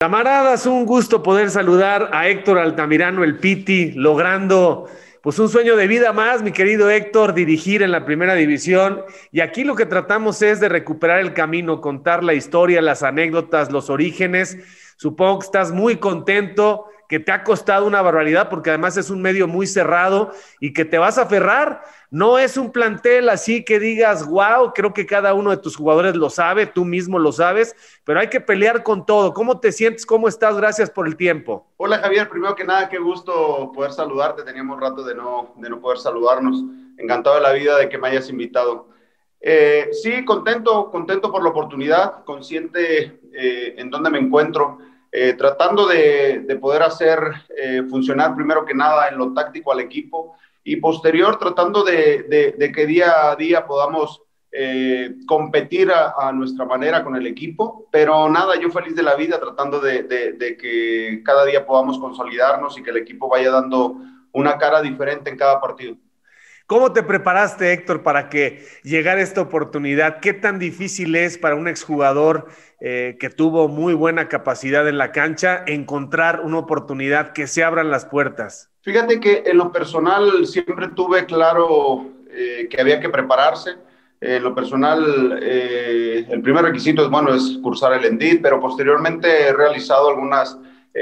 Camaradas, un gusto poder saludar a Héctor Altamirano, el Piti, logrando pues un sueño de vida más, mi querido Héctor, dirigir en la primera división. Y aquí lo que tratamos es de recuperar el camino, contar la historia, las anécdotas, los orígenes. Supongo que estás muy contento que te ha costado una barbaridad porque además es un medio muy cerrado y que te vas a aferrar. No es un plantel así que digas, wow, creo que cada uno de tus jugadores lo sabe, tú mismo lo sabes, pero hay que pelear con todo. ¿Cómo te sientes? ¿Cómo estás? Gracias por el tiempo. Hola Javier, primero que nada, qué gusto poder saludarte. Teníamos rato de no, de no poder saludarnos. Encantado de la vida de que me hayas invitado. Eh, sí, contento, contento por la oportunidad, consciente eh, en dónde me encuentro. Eh, tratando de, poder hacer eh, funcionar primero que nada en lo táctico al equipo y posterior tratando de, que día a día podamos eh, competir a, nuestra manera con el equipo, pero nada, yo feliz de la vida tratando de, que cada día podamos consolidarnos y que el equipo vaya dando una cara diferente en cada partido. ¿Cómo te preparaste, Héctor, para que llegara esta oportunidad? ¿Qué tan difícil es para un exjugador eh, que tuvo muy buena capacidad en la cancha encontrar una oportunidad que se abran las puertas? Fíjate que en lo personal siempre tuve claro eh, que había que prepararse. En lo personal, eh, el primer requisito es, bueno, es cursar el ENDIT, pero posteriormente he realizado algunas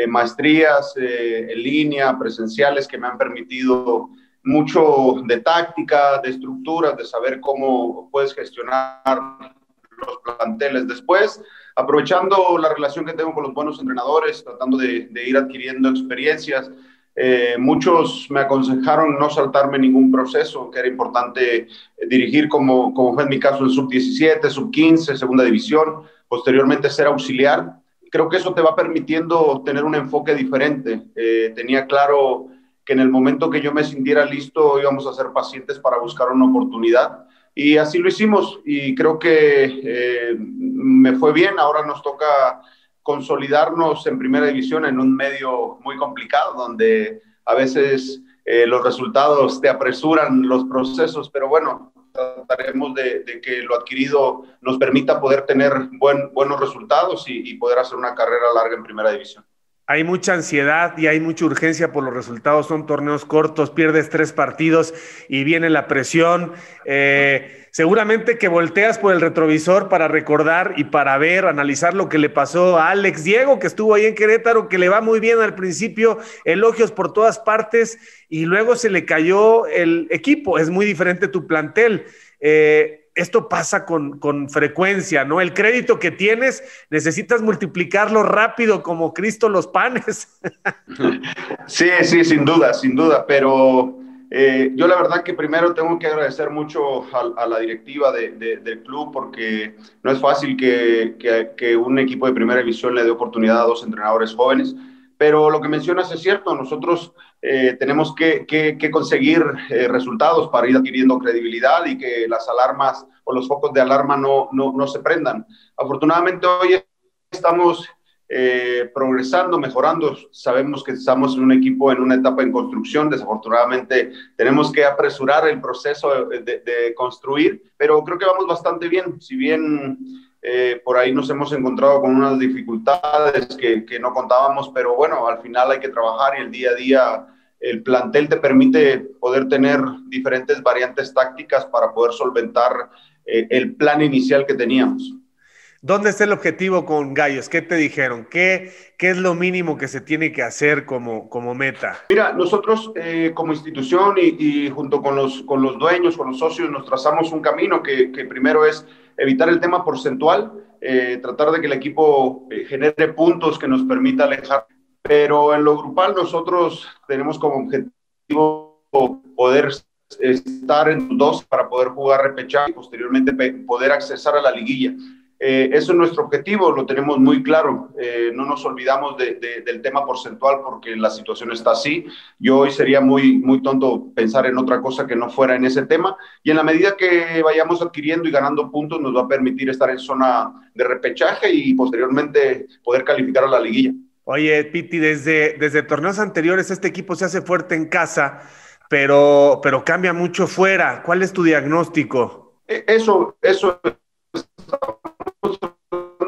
maestrías en línea, presenciales, que me han permitido mucho de táctica, de estructuras, de saber cómo puedes gestionar los planteles después, aprovechando la relación que tengo con los buenos entrenadores, tratando de, ir adquiriendo experiencias. Eh, muchos me aconsejaron no saltarme ningún proceso, que era importante eh, dirigir como, como fue en mi caso en sub-17, sub-15, segunda división, posteriormente ser auxiliar. Creo que eso te va permitiendo tener un enfoque diferente. Eh, tenía claro que en el momento que yo me sintiera listo íbamos a ser pacientes para buscar una oportunidad. Y así lo hicimos y creo que eh, me fue bien. Ahora nos toca consolidarnos en primera división en un medio muy complicado donde a veces eh, los resultados te apresuran los procesos, pero bueno, trataremos de, que lo adquirido nos permita poder tener buen, buenos resultados y poder hacer una carrera larga en primera división hay mucha ansiedad y hay mucha urgencia por los resultados. Son torneos cortos, pierdes tres partidos y viene la presión. Eh, seguramente que volteas por el retrovisor para recordar y para ver, analizar lo que le pasó a Alex Diego, que estuvo ahí en Querétaro, que le va muy bien al principio, elogios por todas partes y luego se le cayó el equipo. Es muy diferente tu plantel. Eh, esto pasa con, frecuencia, ¿no? El crédito que tienes necesitas multiplicarlo rápido como Cristo los panes. Sí, sí, sin duda, sin duda, pero eh, yo la verdad que primero tengo que agradecer mucho a, la directiva del club porque no es fácil que, que un equipo de primera división le dé oportunidad a dos entrenadores jóvenes. Pero lo que mencionas es cierto, nosotros eh, tenemos que, que, conseguir eh, resultados para ir adquiriendo credibilidad y que las alarmas o los focos de alarma no, no, no se prendan. Afortunadamente hoy estamos eh, progresando, mejorando. Sabemos que estamos en un equipo en una etapa en construcción. Desafortunadamente tenemos que apresurar el proceso de, de construir, pero creo que vamos bastante bien. Si bien eh, por ahí nos hemos encontrado con unas dificultades que, que, no contábamos, pero bueno, al final hay que trabajar y el día a día el plantel te permite poder tener diferentes variantes tácticas para poder solventar eh, el plan inicial que teníamos. ¿Dónde está el objetivo con Gallos? ¿Qué te dijeron? ¿Qué, qué es lo mínimo que se tiene que hacer como, como meta? Mira, nosotros eh, como institución y, y, junto con los, con los dueños, con los socios, nos trazamos un camino que, que primero es evitar el tema porcentual, eh, tratar de que el equipo genere puntos que nos permita alejar. Pero en lo grupal nosotros tenemos como objetivo poder estar en dos para poder jugar repechaje y posteriormente poder accesar a la liguilla. Eh, eso es nuestro objetivo, lo tenemos muy claro. Eh, no nos olvidamos del tema porcentual porque la situación está así. Yo hoy sería muy, muy tonto pensar en otra cosa que no fuera en ese tema. Y en la medida que vayamos adquiriendo y ganando puntos, nos va a permitir estar en zona de repechaje y posteriormente poder calificar a la liguilla. Oye, Piti, desde, desde torneos anteriores este equipo se hace fuerte en casa, pero, pero cambia mucho fuera. ¿Cuál es tu diagnóstico? E, eso, eso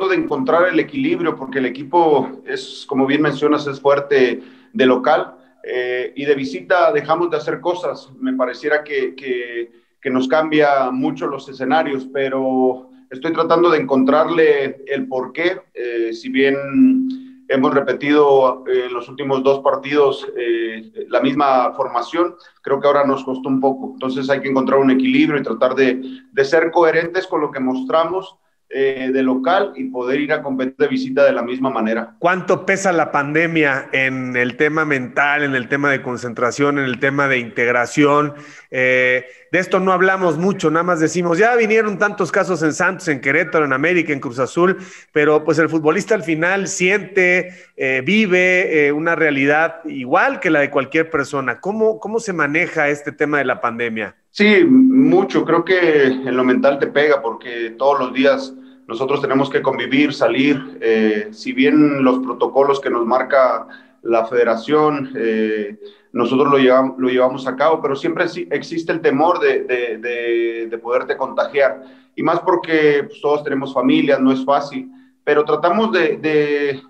de encontrar el equilibrio porque el equipo es, como bien mencionas, es fuerte de local eh, y de visita dejamos de hacer cosas. Me pareciera que, que, que nos cambia mucho los escenarios, pero estoy tratando de encontrarle el porqué. Eh, si bien hemos repetido en los últimos dos partidos eh, la misma formación, creo que ahora nos costó un poco. Entonces hay que encontrar un equilibrio y tratar de ser coherentes con lo que mostramos eh, de local y poder ir a competir de visita de la misma manera. ¿Cuánto pesa la pandemia en el tema mental, en el tema de concentración, en el tema de integración? Eh, de esto no hablamos mucho, nada más decimos, ya vinieron tantos casos en Santos, en Querétaro, en América, en Cruz Azul, pero pues el futbolista al final siente, eh, vive una realidad igual que la de cualquier persona. ¿Cómo, ¿Cómo se maneja este tema de la pandemia? Sí, mucho. Creo que en lo mental te pega porque todos los días nosotros tenemos que convivir, salir. Eh, si bien los protocolos que nos marca la federación, eh, nosotros lo llevamos, lo llevamos a cabo, pero siempre existe el temor de, de, de, poderte contagiar. Y más porque pues, todos tenemos familias, no es fácil, pero tratamos de,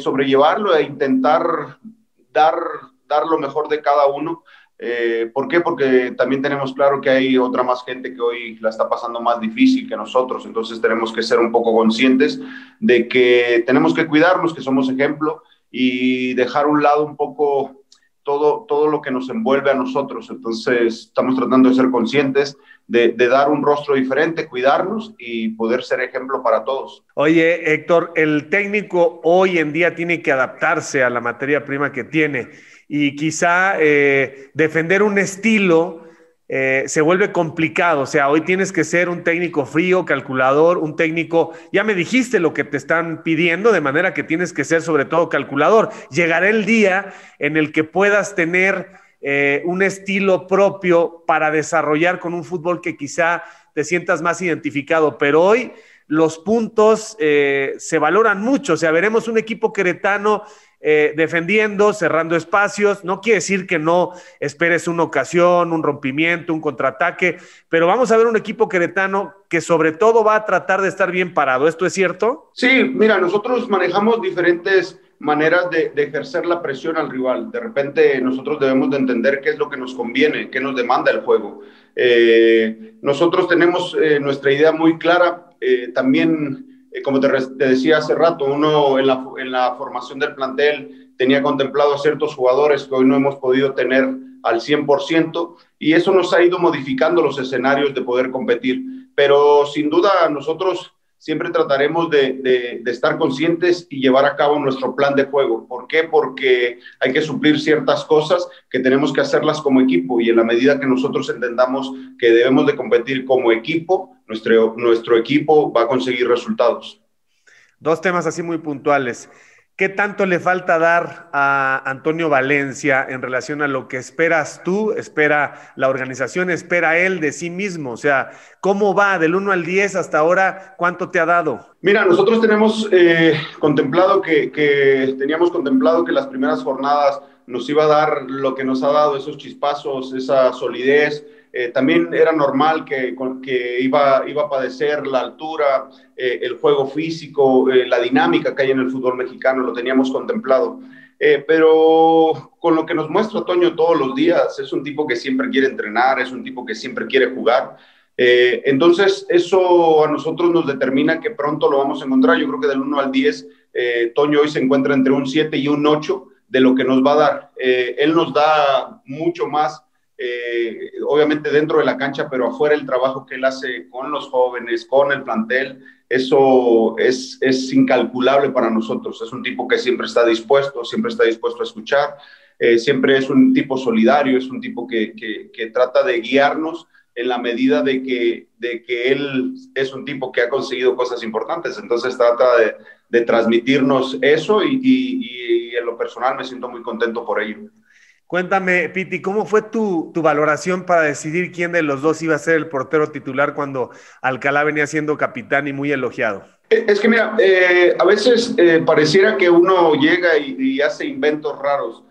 sobrellevarlo e intentar dar, dar lo mejor de cada uno. Eh, ¿Por qué? Porque también tenemos claro que hay otra más gente que hoy la está pasando más difícil que nosotros, entonces tenemos que ser un poco conscientes de que tenemos que cuidarnos, que somos ejemplo y dejar un lado un poco todo, todo lo que nos envuelve a nosotros. Entonces estamos tratando de ser conscientes, de, de dar un rostro diferente, cuidarnos y poder ser ejemplo para todos. Oye, Héctor, el técnico hoy en día tiene que adaptarse a la materia prima que tiene y quizá eh, defender un estilo eh, se vuelve complicado. O sea, hoy tienes que ser un técnico frío, calculador, un técnico, ya me dijiste lo que te están pidiendo, de manera que tienes que ser sobre todo calculador. Llegará el día en el que puedas tener eh, un estilo propio para desarrollar con un fútbol que quizá te sientas más identificado, pero hoy los puntos se valoran mucho. O sea, veremos un equipo queretano eh, defendiendo, cerrando espacios. No quiere decir que no esperes una ocasión, un rompimiento, un contraataque, pero vamos a ver un equipo queretano que sobre todo va a tratar de estar bien parado. ¿Esto es cierto? Sí, mira, nosotros manejamos diferentes maneras de, ejercer la presión al rival. De repente nosotros debemos de entender qué es lo que nos conviene, qué nos demanda el juego. Eh, nosotros tenemos eh, nuestra idea muy clara. también eh, como te, decía hace rato, uno en la, en la, formación del plantel tenía contemplado a ciertos jugadores que hoy no hemos podido tener al 100% y eso nos ha ido modificando los escenarios de poder competir. Pero sin duda nosotros siempre trataremos de, estar conscientes y llevar a cabo nuestro plan de juego. ¿Por qué? Porque hay que suplir ciertas cosas que tenemos que hacerlas como equipo y en la medida que nosotros entendamos que debemos de competir como equipo, nuestro, nuestro equipo va a conseguir resultados. Dos temas así muy puntuales. ¿Qué tanto le falta dar a Antonio Valencia en relación a lo que esperas tú, espera la organización, espera él de sí mismo? O sea, ¿cómo va del 1 al 10 hasta ahora? ¿Cuánto te ha dado? Mira, nosotros tenemos eh, contemplado que, que, teníamos contemplado que las primeras jornadas nos iba a dar lo que nos ha dado, esos chispazos, esa solidez, eh, también era normal que, que iba, iba, a padecer la altura, eh, el juego físico, eh, la dinámica que hay en el fútbol mexicano, lo teníamos contemplado. pero con lo que nos muestra Toño todos los días, es un tipo que siempre quiere entrenar, es un tipo que siempre quiere jugar. entonces, eso a nosotros nos determina que pronto lo vamos a encontrar. Yo creo que del 1 al 10, Toño hoy se encuentra entre un 7 y un 8 de lo que nos va a dar. él nos da mucho más eh, obviamente dentro de la cancha, pero afuera el trabajo que él hace con los jóvenes, con el plantel, eso es, es incalculable para nosotros. Es un tipo que siempre está dispuesto, siempre está dispuesto a escuchar, eh, siempre es un tipo solidario, es un tipo que, que, trata de guiarnos en la medida de que, de que él es un tipo que ha conseguido cosas importantes. Entonces trata de, transmitirnos eso y, y en lo personal me siento muy contento por ello. Cuéntame, Piti, ¿cómo fue tu, valoración para decidir quién de los dos iba a ser el portero titular cuando Alcalá venía siendo capitán y muy elogiado? Eh, es que mira, eh, a veces eh, pareciera que uno llega y, hace inventos raros.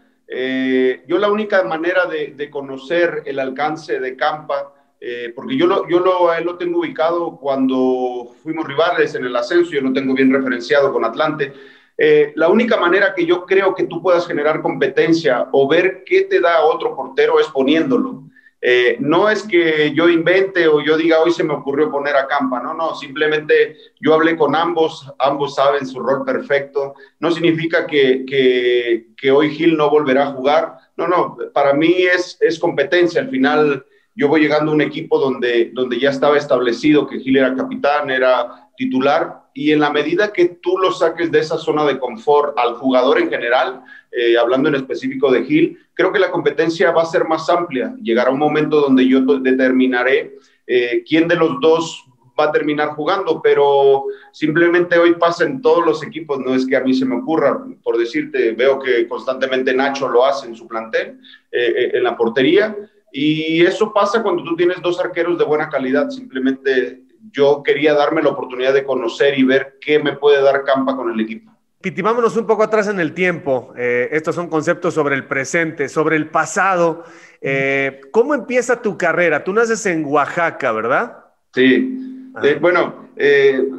yo la única manera de, conocer el alcance de Campa eh, porque yo, lo, yo lo, lo tengo ubicado cuando fuimos rivales en el ascenso, yo lo tengo bien referenciado con Atlante. Eh, la única manera que yo creo que tú puedas generar competencia o ver qué te da otro portero es poniéndolo. Eh, no es que yo invente o yo diga hoy se me ocurrió poner a Campa, no, no, simplemente yo hablé con ambos, ambos saben su rol perfecto, no significa que, que, hoy Gil no volverá a jugar, no, no, para mí es, es competencia, al final yo voy llegando a un equipo donde, donde ya estaba establecido que Gil era capitán, era titular, y en la medida que tú lo saques de esa zona de confort al jugador en general, eh, hablando en específico de Gil, creo que la competencia va a ser más amplia. Llegará un momento donde yo determinaré eh, quién de los dos va a terminar jugando, pero simplemente hoy pasa en todos los equipos, no es que a mí se me ocurra, por decirte, veo que constantemente Nacho lo hace en su plantel, eh, en la portería, y eso pasa cuando tú tienes dos arqueros de buena calidad. Simplemente yo quería darme la oportunidad de conocer y ver qué me puede dar Campa con el equipo. Piti, vámonos un poco atrás en el tiempo. Eh, estos son conceptos sobre el presente, sobre el pasado. Eh, ¿Cómo empieza tu carrera? Tú naces en Oaxaca, ¿verdad? Sí. Eh, bueno,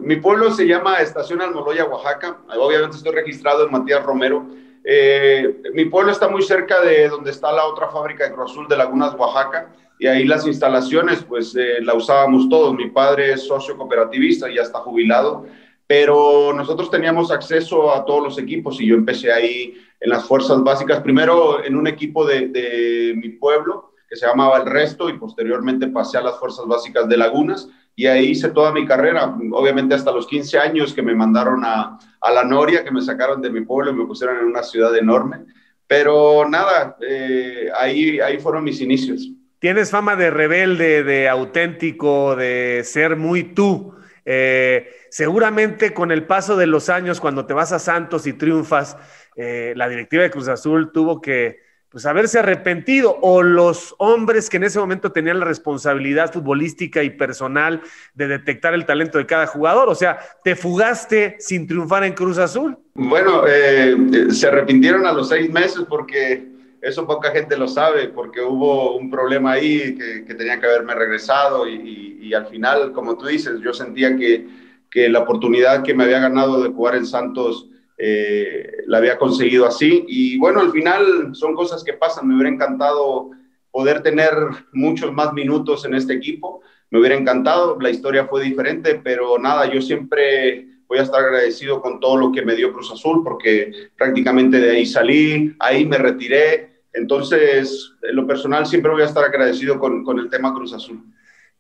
mi pueblo se llama Estación Almoloya, Oaxaca. Obviamente estoy registrado en Matías Romero eh, mi pueblo está muy cerca de donde está la otra fábrica de Cruz Azul de Lagunas, Oaxaca, y ahí las instalaciones, pues eh, la usábamos todos. Mi padre es socio cooperativista, ya está jubilado, pero nosotros teníamos acceso a todos los equipos y yo empecé ahí en las fuerzas básicas, primero en un equipo de, de mi pueblo que se llamaba El Resto y posteriormente pasé a las fuerzas básicas de Lagunas y ahí hice toda mi carrera, obviamente hasta los 15 años que me mandaron a, a la Noria, que me sacaron de mi pueblo y me pusieron en una ciudad enorme. Pero nada, eh, ahí, ahí fueron mis inicios. Tienes fama de rebelde, de auténtico, de ser muy tú. Eh, seguramente con el paso de los años, cuando te vas a Santos y triunfas, eh, la directiva de Cruz Azul tuvo que pues haberse arrepentido o los hombres que en ese momento tenían la responsabilidad futbolística y personal de detectar el talento de cada jugador. O sea, te fugaste sin triunfar en Cruz Azul. Bueno, eh, se arrepintieron a los seis meses porque eso poca gente lo sabe, porque hubo un problema ahí que, tenía que haberme regresado y, al final, como tú dices, yo sentía que, que la oportunidad que me había ganado de jugar en Santos eh, la había conseguido así. Y bueno, al final son cosas que pasan. Me hubiera encantado poder tener muchos más minutos en este equipo. Me hubiera encantado, la historia fue diferente, pero nada, yo siempre voy a estar agradecido con todo lo que me dio Cruz Azul, porque prácticamente de ahí salí, ahí me retiré. Entonces, en lo personal, siempre voy a estar agradecido con, con el tema Cruz Azul.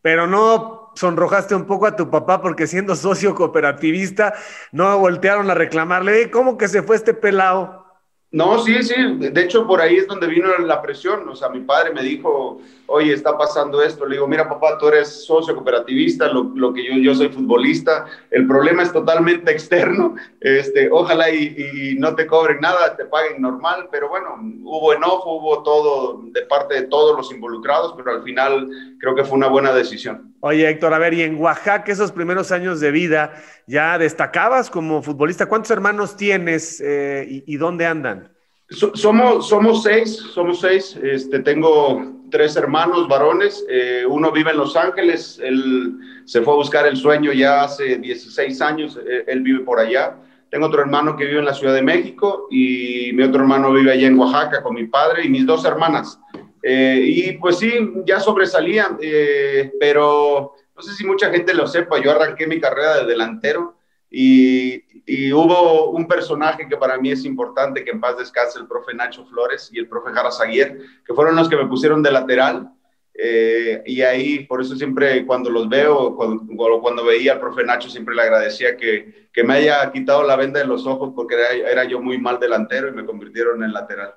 Pero no sonrojaste un poco a tu papá porque siendo socio cooperativista no voltearon a reclamarle, ¿cómo que se fue este pelado? No, sí, sí. De hecho, por ahí es donde vino la presión. O sea, mi padre me dijo, oye, está pasando esto. Le digo, mira, papá, tú eres socio cooperativista, lo, que yo, yo soy futbolista. El problema es totalmente externo. Este, ojalá y, no te cobren nada, te paguen normal. Pero bueno, hubo enojo, hubo todo de parte de todos los involucrados, pero al final creo que fue una buena decisión. Oye, Héctor, a ver, y en Oaxaca, esos primeros años de vida, ¿ya destacabas como futbolista? ¿Cuántos hermanos tienes eh, y, dónde andan? somos, somos seis, somos seis. Este, tengo tres hermanos varones. Eh, uno vive en Los Ángeles, él se fue a buscar el sueño ya hace 16 años, eh, él vive por allá. Tengo otro hermano que vive en la Ciudad de México y mi otro hermano vive allá en Oaxaca con mi padre y mis dos hermanas. Eh, y pues sí, ya sobresalía, eh, pero no sé si mucha gente lo sepa, yo arranqué mi carrera de delantero y, hubo un personaje que para mí es importante, que en paz descanse, el profe Nacho Flores y el profe Jara Zaguier, que fueron los que me pusieron de lateral. Eh, y ahí, por eso siempre cuando los veo, cuando, cuando, veía al profe Nacho, siempre le agradecía que, que, me haya quitado la venda de los ojos porque era yo muy mal delantero y me convirtieron en lateral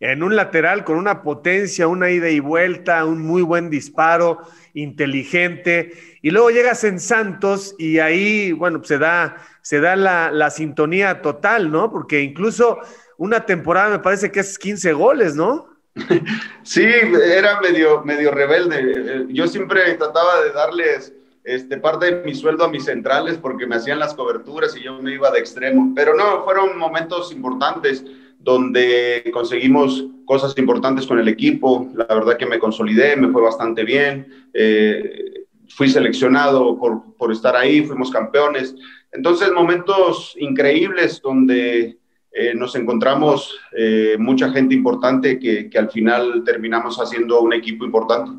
en un lateral con una potencia, una ida y vuelta, un muy buen disparo, inteligente. Y luego llegas en Santos y ahí, bueno, se da, se da la, sintonía total, ¿no? Porque incluso una temporada me parece que es 15 goles, ¿no? Sí, era medio, medio rebelde. Yo siempre trataba de darles este, parte de mi sueldo a mis centrales porque me hacían las coberturas y yo me iba de extremo. Pero no, fueron momentos importantes donde conseguimos cosas importantes con el equipo. La verdad que me consolidé, me fue bastante bien. Eh, fui seleccionado por, por, estar ahí, fuimos campeones. Entonces, momentos increíbles donde eh, nos encontramos eh, mucha gente importante que, que al final terminamos haciendo un equipo importante.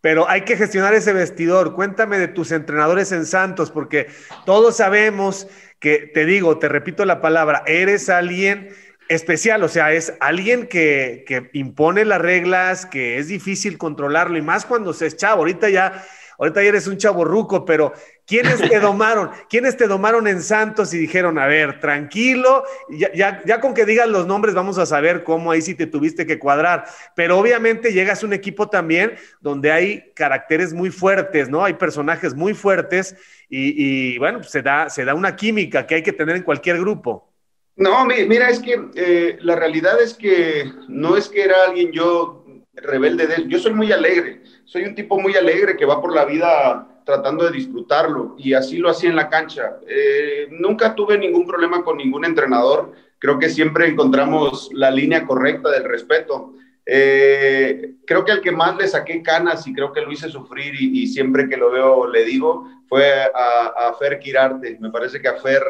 Pero hay que gestionar ese vestidor. Cuéntame de tus entrenadores en Santos, porque todos sabemos que, te digo, te repito la palabra, eres alguien especial, o sea, es alguien que, que, impone las reglas, que es difícil controlarlo, y más cuando se es chavo. Ahorita ya, ahorita ya eres un chavo ruco, pero ¿quiénes te domaron? ¿Quiénes te domaron en Santos y dijeron, a ver, tranquilo, ya, ya, ya, con que digas los nombres vamos a saber cómo ahí sí te tuviste que cuadrar. Pero obviamente llegas a un equipo también donde hay caracteres muy fuertes, ¿no? Hay personajes muy fuertes y, y bueno, pues se da, se da una química que hay que tener en cualquier grupo. No, mira, es que eh, la realidad es que no es que era alguien yo rebelde, de, yo soy muy alegre, soy un tipo muy alegre que va por la vida tratando de disfrutarlo y así lo hacía en la cancha. Eh, nunca tuve ningún problema con ningún entrenador, creo que siempre encontramos la línea correcta del respeto. Eh, creo que al que más le saqué canas y creo que lo hice sufrir y, y siempre que lo veo le digo fue a, a Fer Quirarte. Me parece que a Fer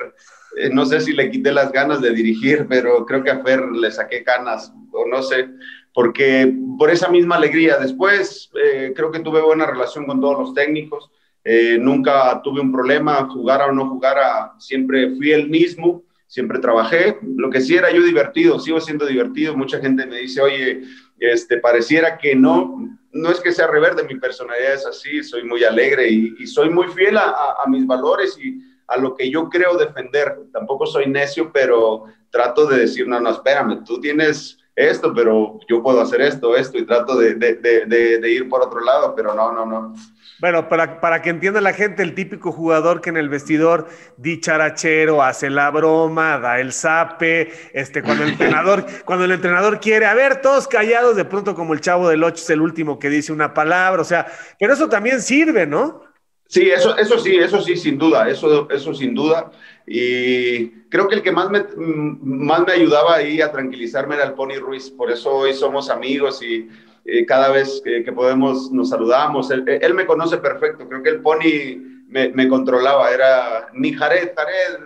eh, no sé si le quité las ganas de dirigir, pero creo que a Fer le saqué ganas, o no sé, porque por esa misma alegría. Después eh, creo que tuve buena relación con todos los técnicos, eh, nunca tuve un problema, jugara o no jugara, siempre fui el mismo, siempre trabajé. Lo que sí era yo divertido, sigo siendo divertido. Mucha gente me dice, oye, este, pareciera que no, no es que sea reverde, mi personalidad es así, soy muy alegre y, soy muy fiel a, a mis valores y a lo que yo creo defender. Tampoco soy necio, pero trato de decir, no, no, espérame, tú tienes esto, pero yo puedo hacer esto, esto, y trato de, de, de, de ir por otro lado, pero no, no, no. Bueno, para, para, que entienda la gente, el típico jugador que en el vestidor dicharachero, hace la broma, da el zape, este, cuando el entrenador, cuando el entrenador quiere, a ver, todos callados, de pronto como el chavo del 8 es el último que dice una palabra, o sea, pero eso también sirve, ¿no? Sí, eso, eso sí, eso sí, sin duda, eso, eso sin duda. Y creo que el que más me, más me ayudaba ahí a tranquilizarme era el Pony Ruiz, por eso hoy somos amigos y cada vez que, que, podemos nos saludamos. Él, él, me conoce perfecto, creo que el Pony me, me controlaba, era ni Jared, Jared,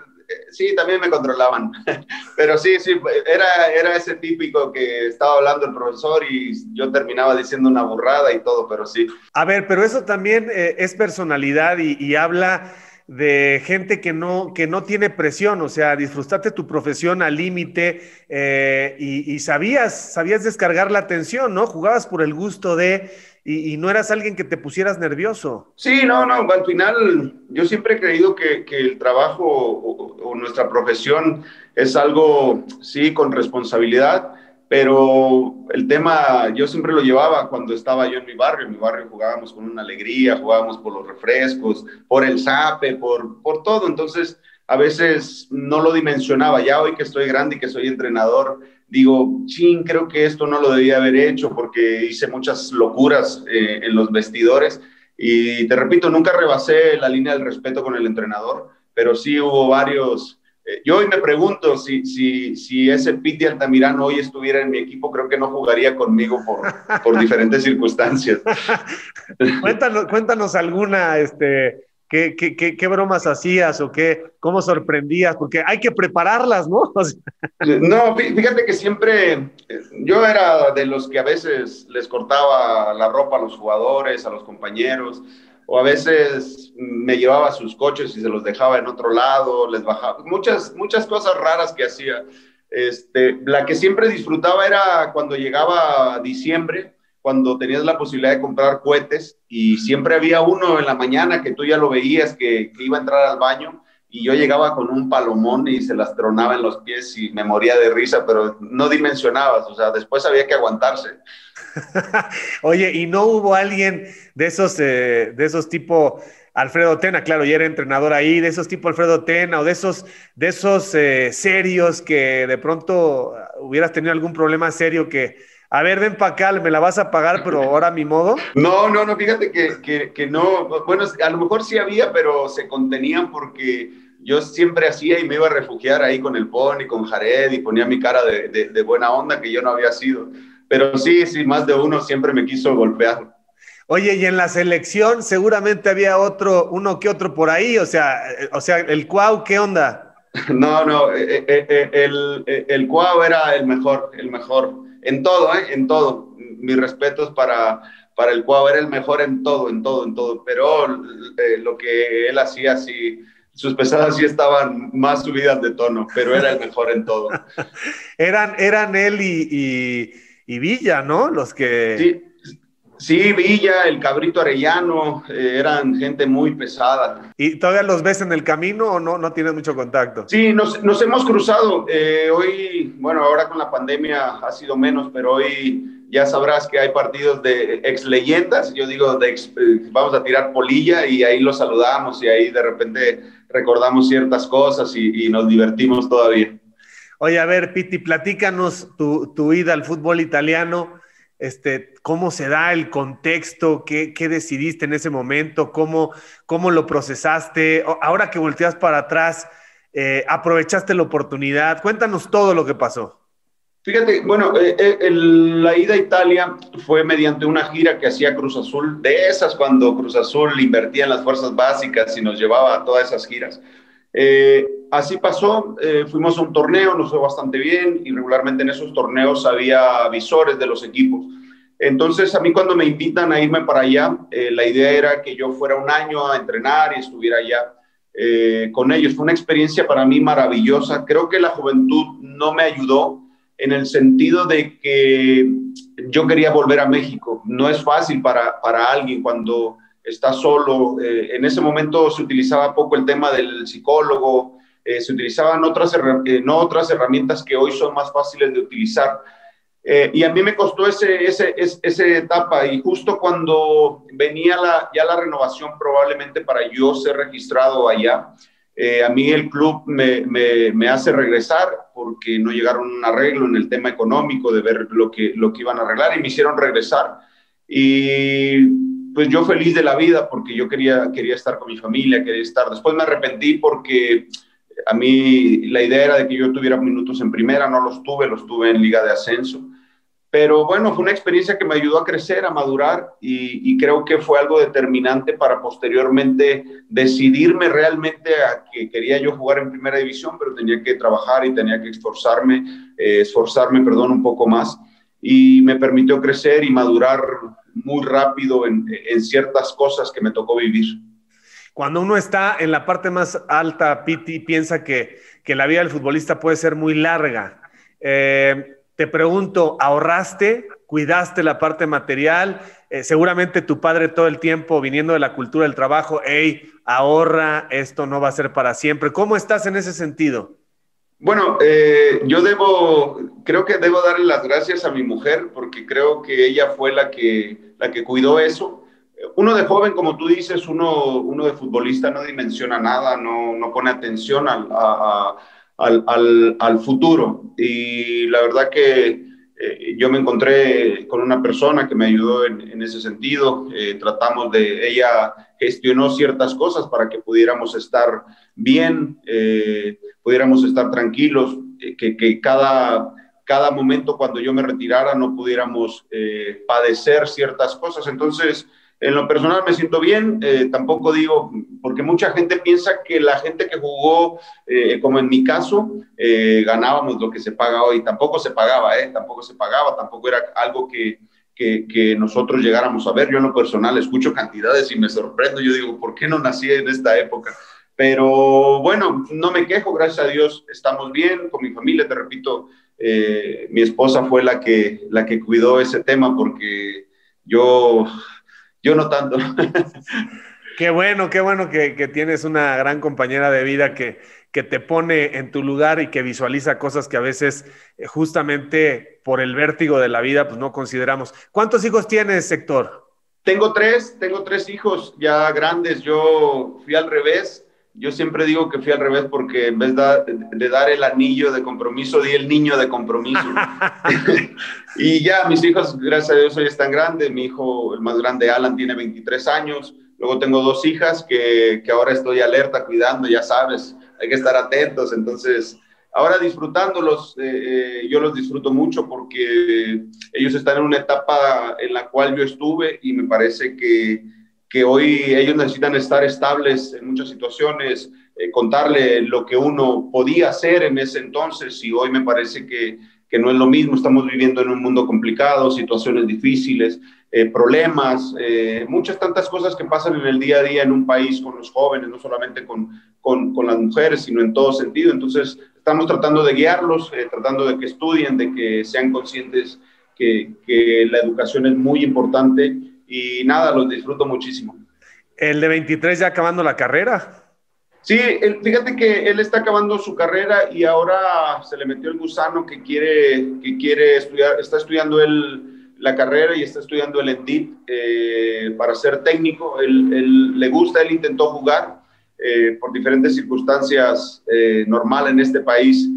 sí, también me controlaban. Pero sí, sí, era, era ese típico que estaba hablando el profesor y yo terminaba diciendo una burrada y todo, pero sí. A ver, pero eso también eh, es personalidad y, habla de gente que no, que no tiene presión, o sea, disfrutaste tu profesión al límite eh, y, y sabías, sabías descargar la atención, ¿no? Jugabas por el gusto de y, no eras alguien que te pusieras nervioso. Sí, no, no, al final yo siempre he creído que, que el trabajo o, o, nuestra profesión es algo, sí, con responsabilidad, pero el tema yo siempre lo llevaba cuando estaba yo en mi barrio, en mi barrio jugábamos con una alegría, jugábamos por los refrescos, por el zape, por, por todo, entonces a veces no lo dimensionaba, ya hoy que estoy grande y que soy entrenador, digo, chin, creo que esto no lo debía haber hecho porque hice muchas locuras eh, en los vestidores. Y te repito, nunca rebasé la línea del respeto con el entrenador, pero sí hubo varios. Eh, yo hoy me pregunto si, si, si ese Piti Altamirano hoy estuviera en mi equipo, creo que no jugaría conmigo por, por diferentes circunstancias. cuéntanos, cuéntanos alguna, este, ¿Qué, qué, qué, qué, bromas hacías o qué, cómo sorprendías? Porque hay que prepararlas, ¿no? no, fíjate que siempre yo era de los que a veces les cortaba la ropa a los jugadores, a los compañeros, o a veces me llevaba sus coches y se los dejaba en otro lado, les bajaba, muchas, muchas cosas raras que hacía. Este, la que siempre disfrutaba era cuando llegaba diciembre, cuando tenías la posibilidad de comprar cohetes y siempre había uno en la mañana que tú ya lo veías que, iba a entrar al baño y yo llegaba con un palomón y se las tronaba en los pies y me moría de risa, pero no dimensionabas, o sea, después había que aguantarse. Oye, ¿y no hubo alguien de esos, eh, de esos tipo Alfredo Tena, claro, ya era entrenador ahí, de esos tipo Alfredo Tena o de esos, de esos eh, serios que de pronto hubieras tenido algún problema serio que a ver, ven para acá, me la vas a pagar, pero ahora a mi modo. No, no, no, fíjate que, que, que, no, bueno, a lo mejor sí había, pero se contenían porque yo siempre hacía y me iba a refugiar ahí con el Pony, con Jared y ponía mi cara de, de, buena onda que yo no había sido. Pero sí, sí, más de uno siempre me quiso golpear. Oye, y en la selección seguramente había otro, uno que otro por ahí, o sea, eh, o sea, el Cuau, ¿qué onda? No, no, eh, eh, el, el Cuau era el mejor, el mejor, en todo, ¿eh? en todo. Mis respetos para, para el Cuau, era el mejor en todo, en todo, en todo, pero lo que él hacía, sí, sus pesadas sí estaban más subidas de tono, pero era el mejor en todo. eran, eran él y, y, Villa, ¿no? Los que... Sí. Sí, Villa, el Cabrito Arellano, eh, eran gente muy pesada. ¿Y todavía los ves en el camino o no, no tienes mucho contacto? Sí, nos, nos hemos cruzado. Eh, hoy, bueno, ahora con la pandemia ha sido menos, pero hoy ya sabrás que hay partidos de ex leyendas. Yo digo, de eh, vamos a tirar polilla y ahí los saludamos y ahí de repente recordamos ciertas cosas y, nos divertimos todavía. Oye, a ver, Piti, platícanos tu, tu ida al fútbol italiano. Este, ¿Cómo se da el contexto? ¿Qué, qué decidiste en ese momento? ¿Cómo, ¿Cómo, lo procesaste? Ahora que volteas para atrás, eh, ¿aprovechaste la oportunidad? Cuéntanos todo lo que pasó. Fíjate, bueno, eh, eh, la ida a Italia fue mediante una gira que hacía Cruz Azul, de esas cuando Cruz Azul invertía en las fuerzas básicas y nos llevaba a todas esas giras. Eh, así pasó, fuimos a un torneo, nos fue bastante bien y regularmente en esos torneos había visores de los equipos. Entonces a mí cuando me invitan a irme para allá, la idea era que yo fuera un año a entrenar y estuviera allá con ellos. Fue una experiencia para mí maravillosa. Creo que la juventud no me ayudó en el sentido de que yo quería volver a México. No es fácil para, para alguien cuando está solo. Eh, en ese momento se utilizaba poco el tema del psicólogo, eh, se utilizaban otras, eh, no otras herramientas que hoy son más fáciles de utilizar. y a mí me costó ese, ese, esa etapa y justo cuando venía la, ya la renovación probablemente para yo ser registrado allá, a mí el club me, me, hace regresar porque no llegaron a un arreglo en el tema económico de ver lo que, lo que iban a arreglar y me hicieron regresar. Y pues yo feliz de la vida porque yo quería, quería estar con mi familia, quería estar. Después me arrepentí porque a mí la idea era de que yo tuviera minutos en primera, no los tuve, los tuve en liga de ascenso. Pero bueno, fue una experiencia que me ayudó a crecer, a madurar y, creo que fue algo determinante para posteriormente decidirme realmente a que quería yo jugar en primera división, pero tenía que trabajar y tenía que esforzarme, eh, esforzarme, perdón, un poco más. Y me permitió crecer y madurar muy rápido en, ciertas cosas que me tocó vivir. Cuando uno está en la parte más alta, Piti, piensa que, que la vida del futbolista puede ser muy larga. Eh, te pregunto, ¿ahorraste? ¿Cuidaste la parte material? Eh, seguramente tu padre todo el tiempo viniendo de la cultura del trabajo, hey, ahorra, esto no va a ser para siempre. ¿Cómo estás en ese sentido? Bueno, eh, yo debo, creo que debo darle las gracias a mi mujer porque creo que ella fue la que, la que cuidó eso. Uno de joven, como tú dices, uno, uno de futbolista no dimensiona nada, no, no pone atención al, al, al, al futuro. Y la verdad que eh, yo me encontré con una persona que me ayudó en, en ese sentido. Eh, tratamos de, ella gestionó ciertas cosas para que pudiéramos estar bien, eh, pudiéramos estar tranquilos, que, que, cada, cada momento cuando yo me retirara no pudiéramos padecer ciertas cosas. Entonces, en lo personal me siento bien, eh, tampoco digo, porque mucha gente piensa que la gente que jugó, eh, como en mi caso, eh, ganábamos lo que se paga hoy. Tampoco se pagaba, ¿eh? Tampoco se pagaba, tampoco era algo que, que, que, nosotros llegáramos a ver. Yo en lo personal escucho cantidades y me sorprendo. Yo digo, ¿por qué no nací en esta época? Pero bueno, no me quejo, gracias a Dios, estamos bien con mi familia, te repito, mi esposa fue la que, la que cuidó ese tema porque yo yo no tanto. Qué bueno, qué bueno que, tienes una gran compañera de vida que, que, te pone en tu lugar y que visualiza cosas que a veces eh, justamente por el vértigo de la vida pues no consideramos. ¿Cuántos hijos tienes, sector? Tengo tres, tengo tres hijos ya grandes. Yo fui al revés. Yo siempre digo que fui al revés porque en vez de, dar el anillo de compromiso, di el niño de compromiso. y ya, mis hijos, gracias a Dios, hoy están grandes. Mi hijo, el más grande, Alan, tiene 23 años. Luego tengo dos hijas que, que ahora estoy alerta, cuidando, ya sabes, hay que estar atentos. Entonces, ahora disfrutándolos, eh, yo los disfruto mucho porque ellos están en una etapa en la cual yo estuve y me parece que, que hoy ellos necesitan estar estables en muchas situaciones, contarle lo que uno podía hacer en ese entonces y hoy me parece que, que no es lo mismo, estamos viviendo en un mundo complicado, situaciones difíciles. Eh, problemas, eh, muchas tantas cosas que pasan en el día a día en un país con los jóvenes, no solamente con, con, con las mujeres, sino en todo sentido. Entonces, estamos tratando de guiarlos, eh, tratando de que estudien, de que sean conscientes que, que, la educación es muy importante y nada, los disfruto muchísimo. ¿El de 23 ya acabando la carrera? Sí, fíjate que él está acabando su carrera y ahora se le metió el gusano que quiere, que quiere estudiar, está estudiando él la carrera y está estudiando el ENDIT eh, para ser técnico. Él, le gusta, él intentó jugar eh, por diferentes circunstancias eh, normal en este país.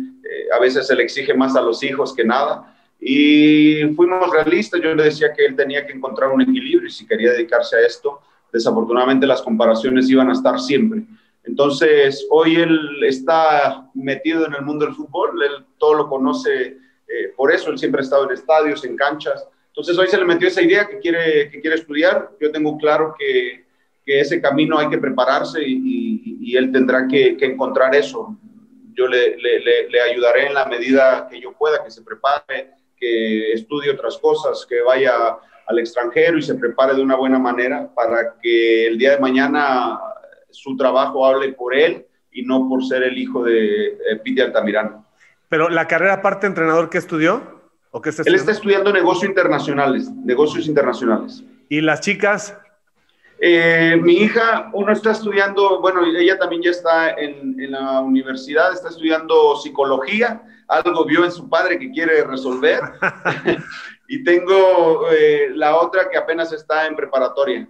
a veces se le exige más a los hijos que nada. Y fuimos realistas. Yo le decía que él tenía que encontrar un equilibrio y si quería dedicarse a esto. Desafortunadamente las comparaciones iban a estar siempre. Entonces, hoy él está metido en el mundo del fútbol, él todo lo conoce por eso, él siempre ha estado en estadios, en canchas, entonces hoy se le metió esa idea que quiere, que quiere estudiar. Yo tengo claro que, que ese camino hay que prepararse y, y, él tendrá que, que, encontrar eso. Yo le, le, le, ayudaré en la medida que yo pueda, que se prepare, que estudie otras cosas, que vaya al extranjero y se prepare de una buena manera para que el día de mañana su trabajo hable por él y no por ser el hijo de Piti Altamirano. Pero la carrera aparte entrenador que estudió? Él está estudiando negocios internacionales, negocios internacionales. ¿Y las chicas? Eh, mi hija, uno está estudiando, bueno, ella también ya está en, en, la universidad, está estudiando psicología, algo vio en su padre que quiere resolver. y tengo eh, la otra que apenas está en preparatoria.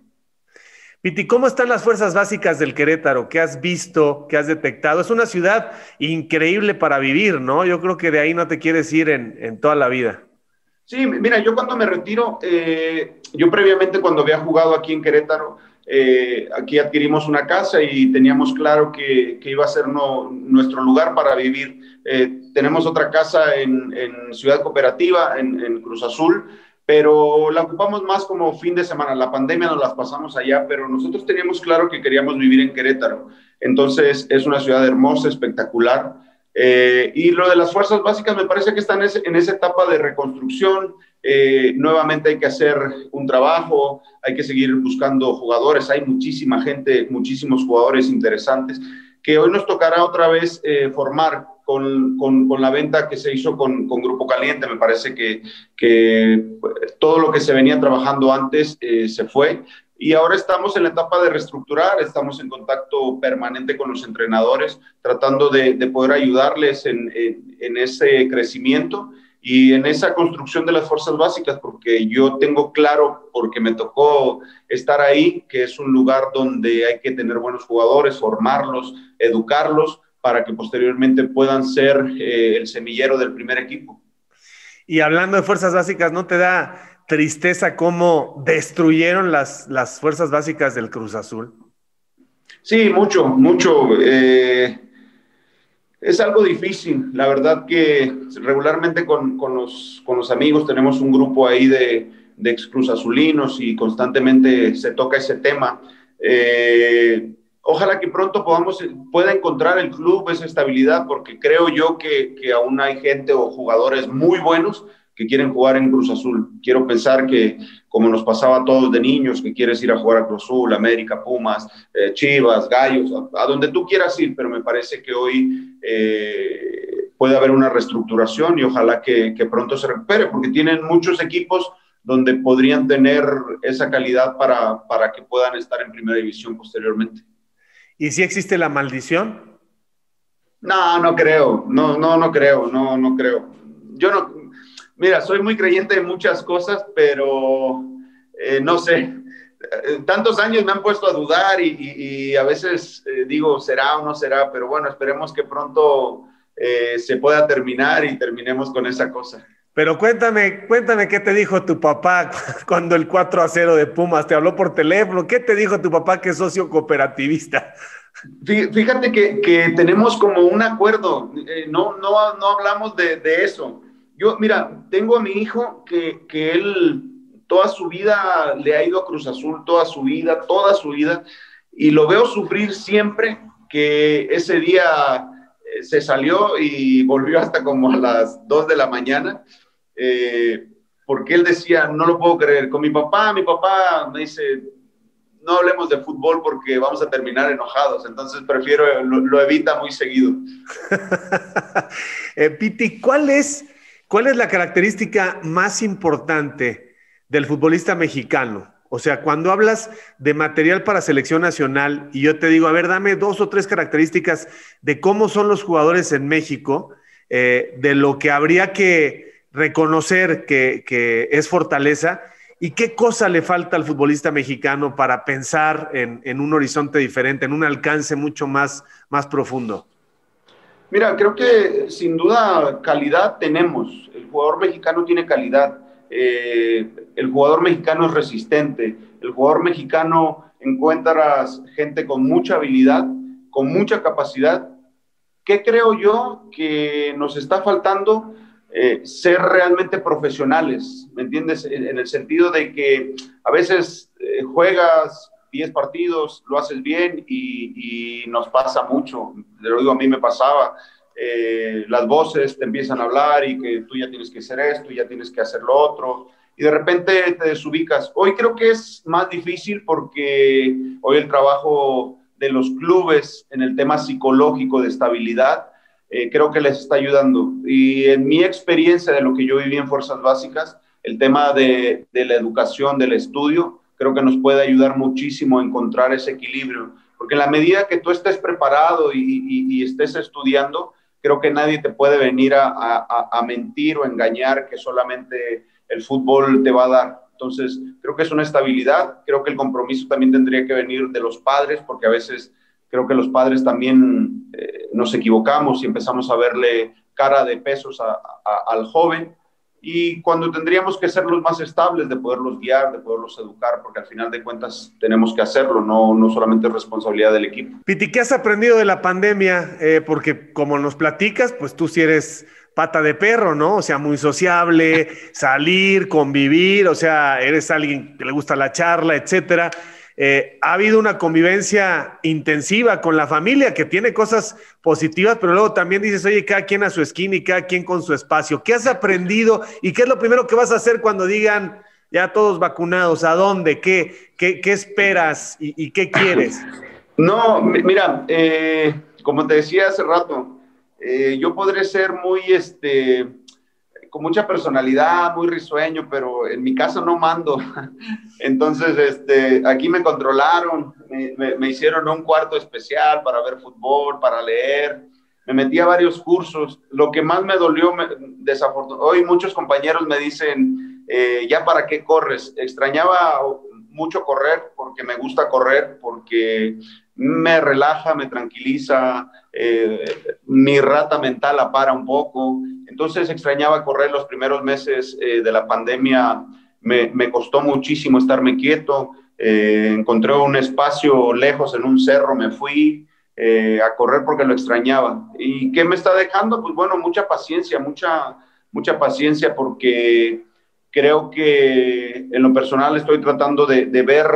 Piti, ¿cómo están las fuerzas básicas del Querétaro? ¿Qué has visto? ¿Qué has detectado? Es una ciudad increíble para vivir, ¿no? Yo creo que de ahí no te quieres ir en, en toda la vida. Sí, mira, yo cuando me retiro, eh, yo previamente cuando había jugado aquí en Querétaro, eh, aquí adquirimos una casa y teníamos claro que, que iba a ser nuestro lugar para vivir. Eh, tenemos otra casa en, en Ciudad Cooperativa, en, en Cruz Azul, pero la ocupamos más como fin de semana. La pandemia nos las pasamos allá, pero nosotros teníamos claro que queríamos vivir en Querétaro. Entonces es una ciudad hermosa, espectacular. Eh, y lo de las fuerzas básicas me parece que están en, esa etapa de reconstrucción. Eh, nuevamente hay que hacer un trabajo, hay que seguir buscando jugadores. Hay muchísima gente, muchísimos jugadores interesantes que hoy nos tocará otra vez eh, formar con, con, con, la venta que se hizo con, con Grupo Caliente. Me parece que, que, todo lo que se venía trabajando antes eh, se fue. Y ahora estamos en la etapa de reestructurar, estamos en contacto permanente con los entrenadores, tratando de, de poder ayudarles en, en, en ese crecimiento y en esa construcción de las fuerzas básicas, porque yo tengo claro, porque me tocó estar ahí, que es un lugar donde hay que tener buenos jugadores, formarlos, educarlos, para que posteriormente puedan ser eh, el semillero del primer equipo. Y hablando de fuerzas básicas, ¿no te da tristeza cómo destruyeron las, las fuerzas básicas del Cruz Azul? Sí, mucho, mucho. Eh, es algo difícil. La verdad que regularmente con, con, los, con los, amigos tenemos un grupo ahí de, de ex Cruz Azulinos y constantemente se toca ese tema. Eh, ojalá que pronto podamos, pueda encontrar el club esa estabilidad, porque creo yo que, que aún hay gente o jugadores muy buenos que quieren jugar en Cruz Azul. Quiero pensar que, como nos pasaba a todos de niños, que quieres ir a jugar a Cruz Azul, América, Pumas, eh, Chivas, Gallos, a, a, donde tú quieras ir, pero me parece que hoy eh, puede haber una reestructuración y ojalá que, que, pronto se recupere, porque tienen muchos equipos donde podrían tener esa calidad para, para que puedan estar en primera división posteriormente. ¿Y si existe la maldición? No, no creo, no, no, no creo, no, no creo. Yo no, Mira, soy muy creyente en muchas cosas, pero eh, no sé, tantos años me han puesto a dudar y, y, y a veces eh, digo, será o no será, pero bueno, esperemos que pronto eh, se pueda terminar y terminemos con esa cosa. Pero cuéntame, cuéntame qué te dijo tu papá cuando el 4 a 0 de Pumas te habló por teléfono. ¿Qué te dijo tu papá que es socio cooperativista? Fíjate que, tenemos como un acuerdo, eh, no, no, no hablamos de, eso. Yo, mira, tengo a mi hijo que, que él toda su vida le ha ido a Cruz Azul, toda su vida, toda su vida, y lo veo sufrir siempre que ese día eh, se salió y volvió hasta como a las 2 de la mañana, eh, porque él decía, no lo puedo creer, con mi papá, mi papá me dice, no hablemos de fútbol porque vamos a terminar enojados, entonces prefiero, lo, evita muy seguido. eh, Piti, ¿cuál es, ¿cuál es la característica más importante del futbolista mexicano? O sea, cuando hablas de material para selección nacional y yo te digo, a ver, dame dos o tres características de cómo son los jugadores en México, eh, de lo que habría que reconocer que, es fortaleza y qué cosa le falta al futbolista mexicano para pensar en, en, un horizonte diferente, en un alcance mucho más, más profundo. Mira, creo que sin duda calidad tenemos. El jugador mexicano tiene calidad eh, el jugador mexicano es resistente, el jugador mexicano encuentra gente con mucha habilidad, con mucha capacidad. ¿Qué creo yo que nos está faltando? Eh, ser realmente profesionales, ¿me entiendes? En, el sentido de que a veces eh, juegas 10 partidos, lo haces bien y, y, nos pasa mucho. Lo digo, a mí me pasaba. Eh, las voces te empiezan a hablar y que tú ya tienes que hacer esto, ya tienes que hacer lo otro, y de repente te desubicas. Hoy creo que es más difícil porque hoy el trabajo de los clubes en el tema psicológico de estabilidad, eh, creo que les está ayudando. Y en mi experiencia de lo que yo viví en Fuerzas Básicas, el tema de la educación, del estudio, creo que nos puede ayudar muchísimo a encontrar ese equilibrio. Porque en la medida que tú estés preparado y, estés estudiando, creo que nadie te puede venir a, mentir o engañar que solamente el fútbol te va a dar. Entonces, creo que es una estabilidad, creo que el compromiso también tendría que venir de los padres, porque a veces creo que los padres también eh, nos equivocamos y empezamos a verle cara de pesos al joven y cuando tendríamos que ser los más estables de poderlos guiar, de poderlos educar, porque al final de cuentas tenemos que hacerlo, no, no solamente es responsabilidad del equipo. Piti, ¿qué has aprendido de la pandemia? Eh, porque como nos platicas, pues tú sí eres pata de perro, ¿no? O sea, muy sociable, salir, convivir, o sea, eres alguien que le gusta la charla, etcétera. Eh, ha habido una convivencia intensiva con la familia que tiene cosas positivas, pero luego también dices, oye, cada quien a su esquina y cada quien con su espacio. ¿Qué has aprendido y qué es lo primero que vas a hacer cuando digan ya todos vacunados? ¿A dónde? ¿Qué, qué, esperas y, qué quieres? No, mira, eh, como te decía hace rato, eh, yo podré ser muy, este, con mucha personalidad, muy risueño, pero en mi casa no mando. Entonces, este, aquí me controlaron, me, hicieron un cuarto especial para ver fútbol, para leer. Me metí a varios cursos. Lo que más me dolió, desafortunadamente, hoy muchos compañeros me dicen, eh, ya para qué corres. Extrañaba mucho correr porque me gusta correr, porque me relaja, me tranquiliza, eh, mi rata mental la para un poco. Entonces extrañaba correr los primeros meses eh, de la pandemia, me, costó muchísimo estarme quieto, eh, encontré un espacio lejos en un cerro, me fui a correr porque lo extrañaba. ¿Y qué me está dejando? Pues bueno, mucha paciencia, mucha, mucha paciencia porque creo que en lo personal estoy tratando de, ver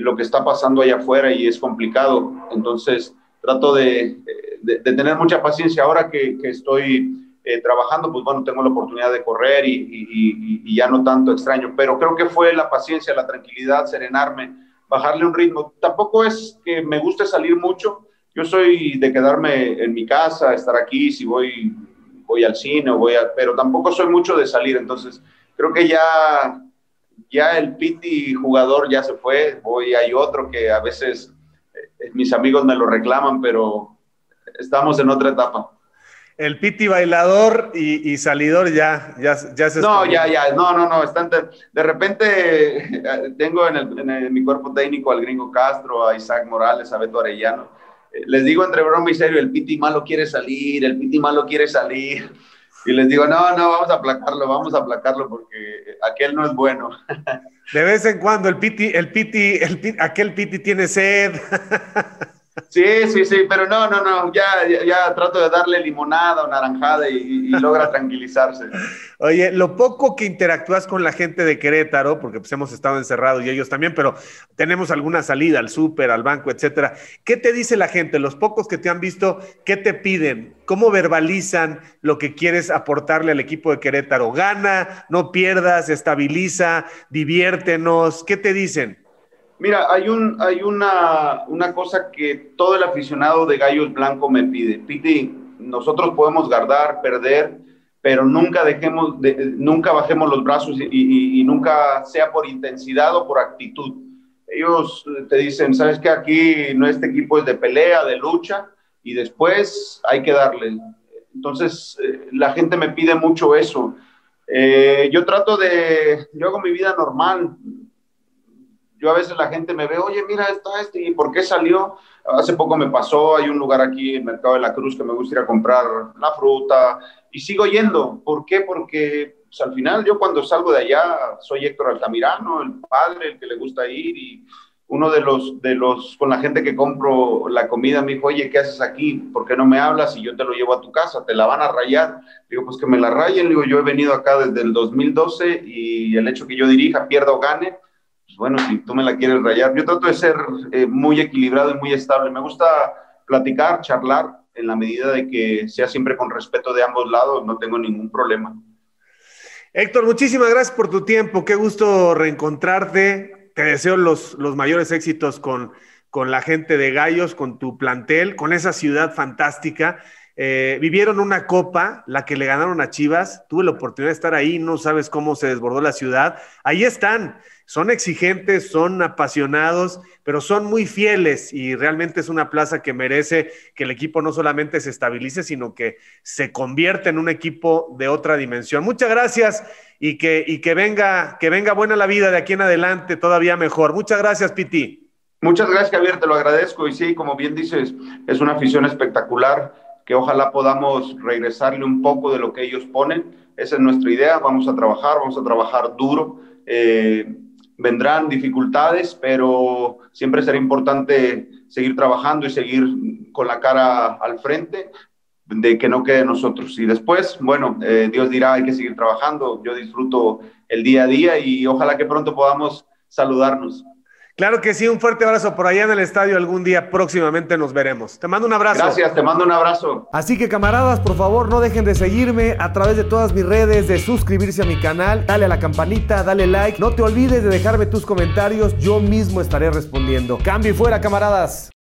lo que está pasando allá afuera y es complicado. Entonces, trato de, de, tener mucha paciencia. Ahora que estoy eh, trabajando, pues bueno, tengo la oportunidad de correr y, ya no tanto extraño, pero creo que fue la paciencia, la tranquilidad, serenarme, bajarle un ritmo. Tampoco es que me guste salir mucho, yo soy de quedarme en mi casa, estar aquí, si voy, voy al cine, voy a, pero tampoco soy mucho de salir, entonces creo que ya, ya el piti jugador ya se fue, voy, hay otro que a veces eh, mis amigos me lo reclaman, pero estamos en otra etapa. El piti bailador y, salidor ya, ya, ya se... No, ya, ya, no, no, no, están de, repente tengo en, mi cuerpo técnico al gringo Castro, a Isaac Morales, a Beto Arellano. Eh, les digo entre broma y serio, el piti malo quiere salir, el piti malo quiere salir. Y les digo, no, no, vamos a aplacarlo, vamos a aplacarlo porque aquel no es bueno. De vez en cuando el piti, el piti, el aquel piti tiene sed. Sí, sí, sí, pero no, no, no, ya, ya, trato de darle limonada o naranjada y, logra tranquilizarse. Oye, lo poco que interactúas con la gente de Querétaro, porque pues hemos estado encerrados y ellos también, pero tenemos alguna salida al súper, al banco, etcétera. ¿Qué te dice la gente? Los pocos que te han visto, ¿qué te piden? ¿Cómo verbalizan lo que quieres aportarle al equipo de Querétaro? ¿Gana? ¿No pierdas? ¿Estabiliza? ¿Diviértenos? ¿Qué te dicen? Mira, hay, un, hay una, una, cosa que todo el aficionado de Gallos Blanco me pide. Piti, nosotros podemos guardar, perder, pero nunca dejemos, nunca bajemos los brazos y, nunca sea por intensidad o por actitud. Ellos te dicen, sabes que aquí no este equipo es de pelea, de lucha, y después hay que darle. Entonces, eh, la gente me pide mucho eso. Eh, yo trato de, yo hago mi vida normal, yo a veces la gente me ve, oye, mira, está este, ¿y por qué salió? Hace poco me pasó, hay un lugar aquí en el Mercado de la Cruz que me gusta ir a comprar la fruta y sigo yendo. ¿Por qué? Porque pues, al final yo cuando salgo de allá soy Héctor Altamirano, el padre, el que le gusta ir y uno de los, de los, con la gente que compro la comida me dijo, oye, ¿qué haces aquí? ¿Por qué no me hablas y yo te lo llevo a tu casa? ¿Te la van a rayar? Digo, pues que me la rayen. Digo, yo he venido acá desde el 2012 y el hecho que yo dirija, pierda o gane, pues bueno, si tú me la quieres rayar, yo trato de ser eh, muy equilibrado y muy estable. Me gusta platicar, charlar, en la medida de que sea siempre con respeto de ambos lados, no tengo ningún problema. Héctor, muchísimas gracias por tu tiempo, qué gusto reencontrarte. Te deseo los, los mayores éxitos con, con la gente de Gallos, con tu plantel, con esa ciudad fantástica. Eh, vivieron una copa, la que le ganaron a Chivas. Tuve la oportunidad de estar ahí, no sabes cómo se desbordó la ciudad. Ahí están, son exigentes, son apasionados, pero son muy fieles y realmente es una plaza que merece que el equipo no solamente se estabilice, sino que se convierta en un equipo de otra dimensión. Muchas gracias y que, y que, venga, que venga buena la vida de aquí en adelante, todavía mejor. Muchas gracias, Piti. Muchas gracias, Javier, te lo agradezco. Y sí, como bien dices, es una afición espectacular que ojalá podamos regresarle un poco de lo que ellos ponen. Esa es nuestra idea, vamos a trabajar, vamos a trabajar duro. Eh, vendrán dificultades, pero siempre será importante seguir trabajando y seguir con la cara al frente de que no quede nosotros. Y después, bueno, eh, Dios dirá, hay que seguir trabajando. Yo disfruto el día a día y ojalá que pronto podamos saludarnos. Claro que sí, un fuerte abrazo por allá en el estadio. Algún día próximamente nos veremos. Te mando un abrazo. Gracias, te mando un abrazo. Así que camaradas, por favor, no dejen de seguirme a través de todas mis redes, de suscribirse a mi canal, dale a la campanita, dale like. No te olvides de dejarme tus comentarios, yo mismo estaré respondiendo. Cambio y fuera, camaradas.